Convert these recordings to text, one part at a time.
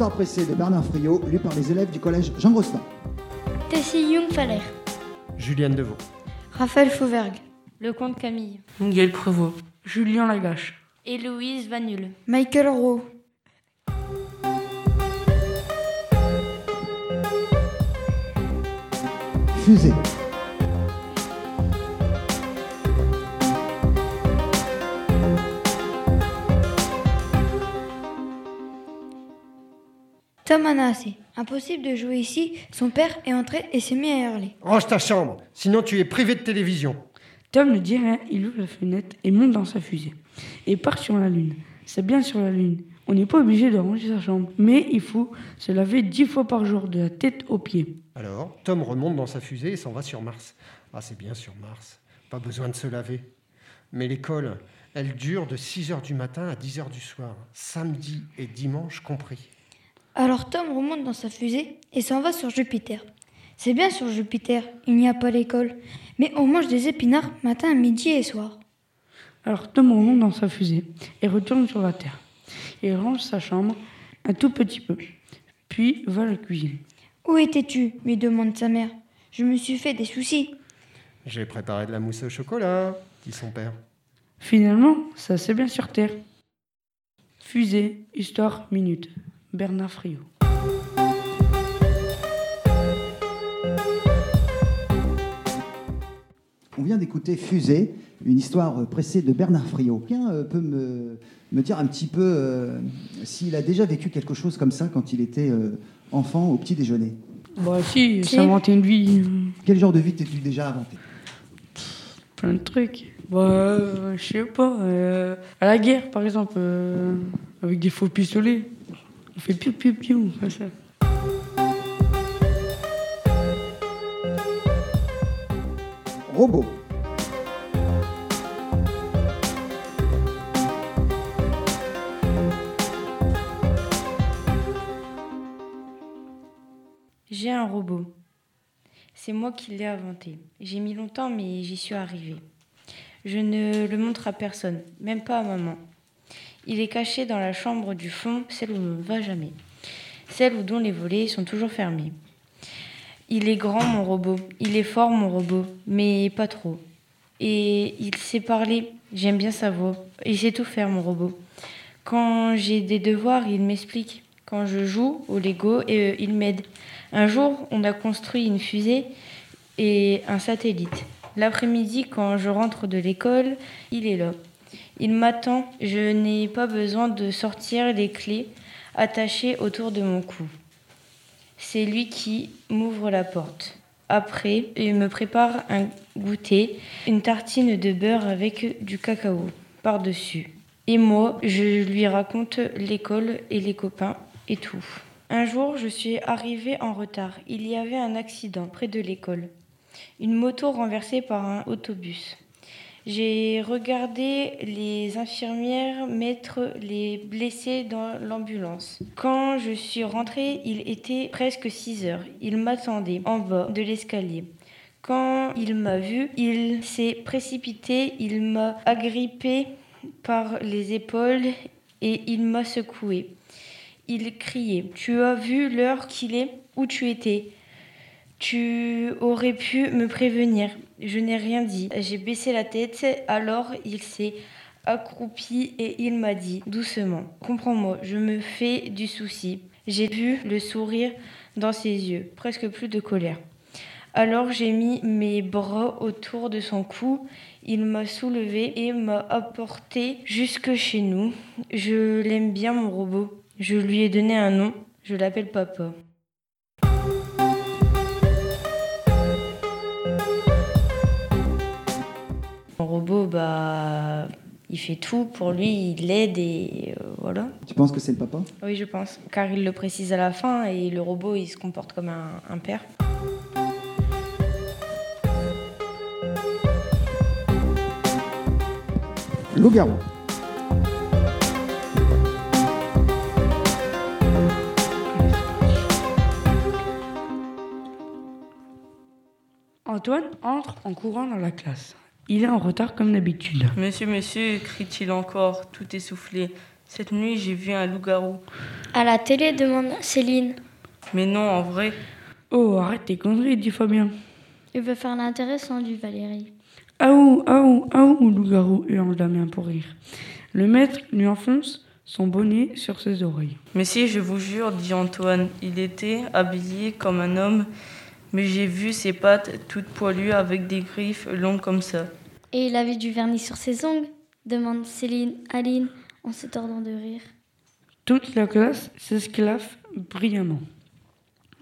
histoire pressée de Bernard Friot, lue par les élèves du collège Jean Grostin. Tessie Jung-Faller. Juliane Deveau. Raphaël Fauvergue. Le comte Camille. Miguel Prévost. Julien Lagache. Héloïse Vanul. Michael Rowe. Fusée. Tom Anassé. Impossible de jouer ici. Son père est entré et s'est mis à hurler. Range ta chambre, sinon tu es privé de télévision. Tom ne dit rien, il ouvre la fenêtre et monte dans sa fusée. Et part sur la Lune. C'est bien sur la Lune. On n'est pas obligé de ranger sa chambre, mais il faut se laver dix fois par jour, de la tête aux pieds. Alors, Tom remonte dans sa fusée et s'en va sur Mars. Ah, c'est bien sur Mars. Pas besoin de se laver. Mais l'école, elle dure de 6h du matin à 10h du soir, samedi et dimanche compris. Alors Tom remonte dans sa fusée et s'en va sur Jupiter. C'est bien sur Jupiter, il n'y a pas l'école, mais on mange des épinards matin, midi et soir. Alors Tom remonte dans sa fusée et retourne sur la Terre. Il range sa chambre un tout petit peu, puis va à la cuisine. Où étais-tu? lui demande sa mère. Je me suis fait des soucis. J'ai préparé de la mousse au chocolat, dit son père. Finalement, ça c'est bien sur Terre. Fusée, histoire, minute. Bernard Friot. On vient d'écouter Fusée, une histoire pressée de Bernard Friot. Quelqu'un euh, peut me, me dire un petit peu euh, s'il a déjà vécu quelque chose comme ça quand il était euh, enfant au petit déjeuner Bah si, Si. s'inventer une vie, Quel genre de vie t'es-tu déjà inventé? Plein de trucs. Bah, euh, je sais pas. euh, à la guerre, par exemple, euh, avec des faux pistolets. On fait piou piou piou, comme ça. Robot. J'ai un robot. C'est moi qui l'ai inventé. J'ai mis longtemps, mais j'y suis arrivée. Je ne le montre à personne, même pas à maman. Il est caché dans la chambre du fond, celle où on ne va jamais. Celle où dont les volets sont toujours fermés. Il est grand, mon robot. Il est fort, mon robot, mais pas trop. Et il sait parler. J'aime bien sa voix. Il sait tout faire, mon robot. Quand j'ai des devoirs, il m'explique. Quand je joue au Lego, euh, il m'aide. Un jour, on a construit une fusée et un satellite. L'après-midi, quand je rentre de l'école, il est là. Il m'attend. Je n'ai pas besoin de sortir les clés attachées autour de mon cou. C'est lui qui m'ouvre la porte. Après, il me prépare un goûter, une tartine de beurre avec du cacao par-dessus. Et moi, je lui raconte l'école et les copains et tout. Un jour, je suis arrivée en retard. Il y avait un accident près de l'école. Une moto renversée par un autobus. J'ai regardé les infirmières mettre les blessés dans l'ambulance. Quand je suis rentrée, il était presque 6 heures. Il m'attendait en bas de l'escalier. Quand il m'a vu, il s'est précipité, il m'a agrippé par les épaules et il m'a secoué. Il criait Tu as vu l'heure qu'il est? Où tu étais? Tu aurais pu me prévenir. Je n'ai rien dit. J'ai baissé la tête, alors il s'est accroupi et il m'a dit doucement Comprends-moi, je me fais du souci. J'ai vu le sourire dans ses yeux, presque plus de colère. Alors j'ai mis mes bras autour de son cou. Il m'a soulevé et m'a apporté jusque chez nous. Je l'aime bien, mon robot. Je lui ai donné un nom. Je l'appelle Papa. Mon robot, bah, il fait tout pour lui, il l'aide et euh, voilà. Tu penses que c'est le papa? Oui, je pense. Car il le précise à la fin et le robot, il se comporte comme un, un père. Loup-garou. Antoine entre en courant dans la classe. Il est en retard comme d'habitude. Monsieur, monsieur, crie-t-il encore, tout essoufflé. Cette nuit, j'ai vu un loup-garou. À la télé, demande Céline. Mais non, en vrai. Oh, arrête tes conneries, dit Fabien. Il veut faire l'intéressant, dit Valérie. Aou, aou, aou, loup-garou, hurle Damien pour rire. Le maître lui enfonce son bonnet sur ses oreilles. Mais si, je vous jure, dit Antoine, il était habillé comme un homme, mais j'ai vu ses pattes toutes poilues avec des griffes longues comme ça. Et il avait du vernis sur ses ongles demande Céline Aline en se tordant de rire. Toute la classe s'esclaffe brillamment.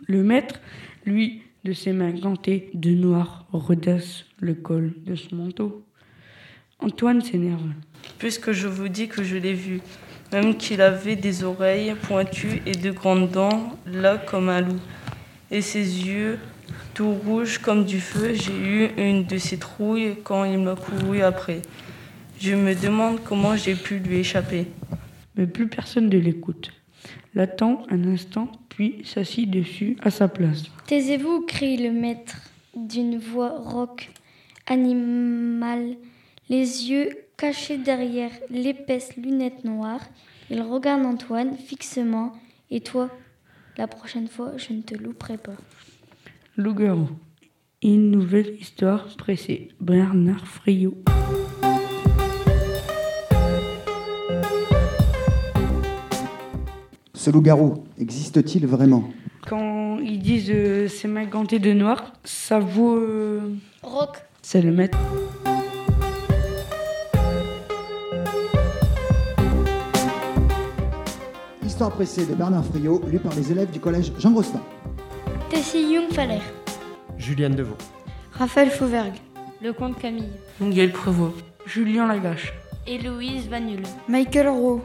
Le maître, lui, de ses mains gantées de noir, redresse le col de son manteau. Antoine s'énerve. Puisque je vous dis que je l'ai vu, même qu'il avait des oreilles pointues et de grandes dents, là comme un loup, et ses yeux tout rouges comme du feu, j'ai eu une de ces trouilles quand il m'a couru après. Je me demande comment j'ai pu lui échapper. Mais plus personne ne l'écoute. L'attend un instant, puis s'assit dessus à sa place. Taisez-vous, crie le maître d'une voix rauque, animale, les yeux cachés derrière l'épaisse lunette noire. Il regarde Antoine fixement. Et toi, la prochaine fois, je ne te louperai pas. Loup-garou. Une nouvelle histoire pressée. Bernard Friot. Ce loup-garou existe-t-il vraiment? Quand ils disent euh, ses mains gantées de noir, ça vaut. euh, Rock, c'est le maître. Histoire pressée de Bernard Friot, lue par les élèves du collège Jean Grostin. Tessie Jungfaller, Juliane Deveau. Raphaël Fauvergue. Le comte Camille. Miguel Prévost. Julien Lagache. Héloïse Vanul. Michael Rowe.